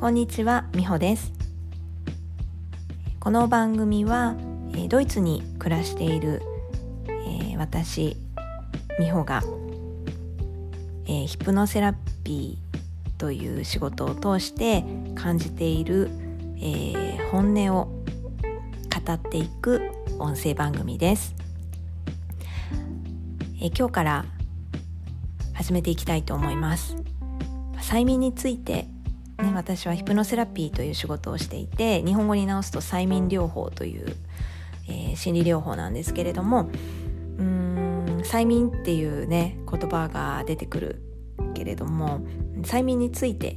こんにちは、みほです。この番組は、えドイツに暮らしている、えー、私みほが、えー、ヒプノセラピーという仕事を通して感じている、えー、本音を語っていく音声番組です、え今日から始めていきたいと思います。催眠についてね、私はヒプノセラピーという仕事をしていて日本語に直すと催眠療法という、えー、心理療法なんですけれどもうーん催眠っていうね言葉が出てくるけれども催眠について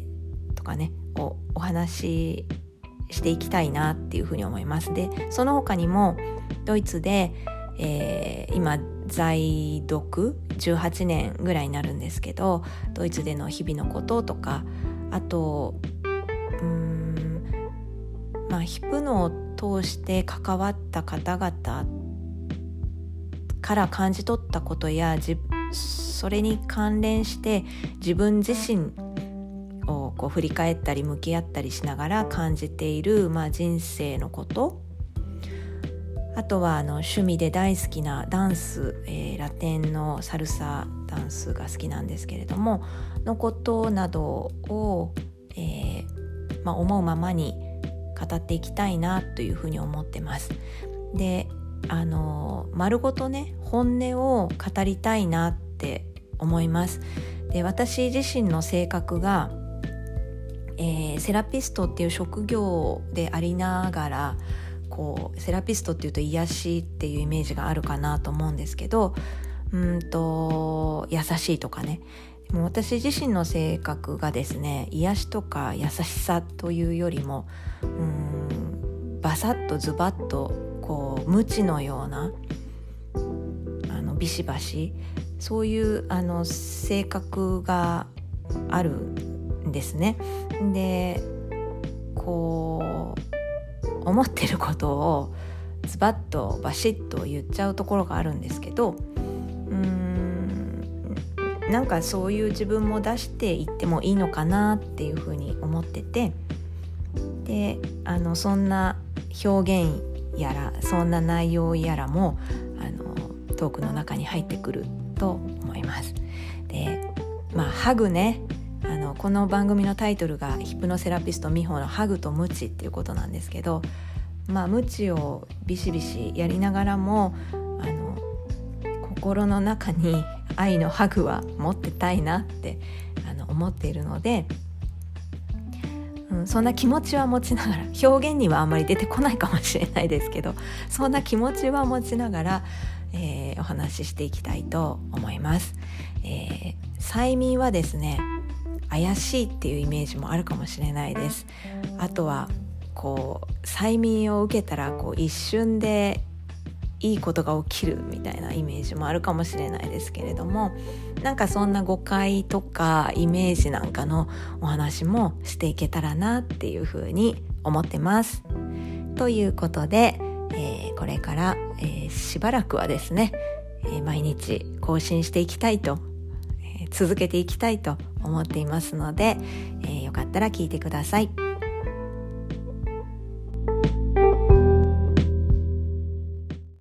とかねをお話ししていきたいなっていうふうに思います。でその他にもドイツで、えー、今在読18年ぐらいになるんですけどドイツでの日々のこととかあとうんまあヒプノを通して関わった方々から感じ取ったことやそれに関連して自分自身をこう振り返ったり向き合ったりしながら感じている、まあ、人生のことあとはあの趣味で大好きなダンス、えー、ラテンのサルサダンスが好きなんですけれどものことなどを、えー、まあ、思うままに語っていきたいなというふうに思ってます。であの丸ごとね本音を語りたいなって思います。で私自身の性格が、えー、セラピストっていう職業でありながらこうセラピストっていうと癒しっていうイメージがあるかなと思うんですけどうんと優しいとかねもう私自身の性格がですね癒しとか優しさというよりもうんバサッとズバッとこう無知のようなあのビシバシそういうあの性格があるんですね。でこう思ってることをズバッとバシッと言っちゃうところがあるんですけどうーんなんかそういう自分も出していってもいいのかなっていうふうに思っててであのそんな表現やらそんな内容やらもあのトークの中に入ってくると思います。でまあハグねこの番組のタイトルがヒプノセラピスト美穂のハグとムチっていうことなんですけどまあムチをビシビシやりながらもあの心の中に愛のハグは持ってたいなってあの思っているので、うん、そんな気持ちは持ちながら表現にはあんまり出てこないかもしれないですけどそんな気持ちは持ちながら、えー、お話ししていきたいと思います。えー、催眠はですね怪しいっていうイメージもあるかもしれないですあとはこう催眠を受けたらこう一瞬でいいことが起きるみたいなイメージもあるかもしれないですけれどもなんかそんな誤解とかイメージなんかのお話もしていけたらなっていうふうに思ってます。ということで、えー、これから、えー、しばらくはですね、えー、毎日更新していきたいとえ続けていきたいと思っていますので、えー、よかったら聞いてください。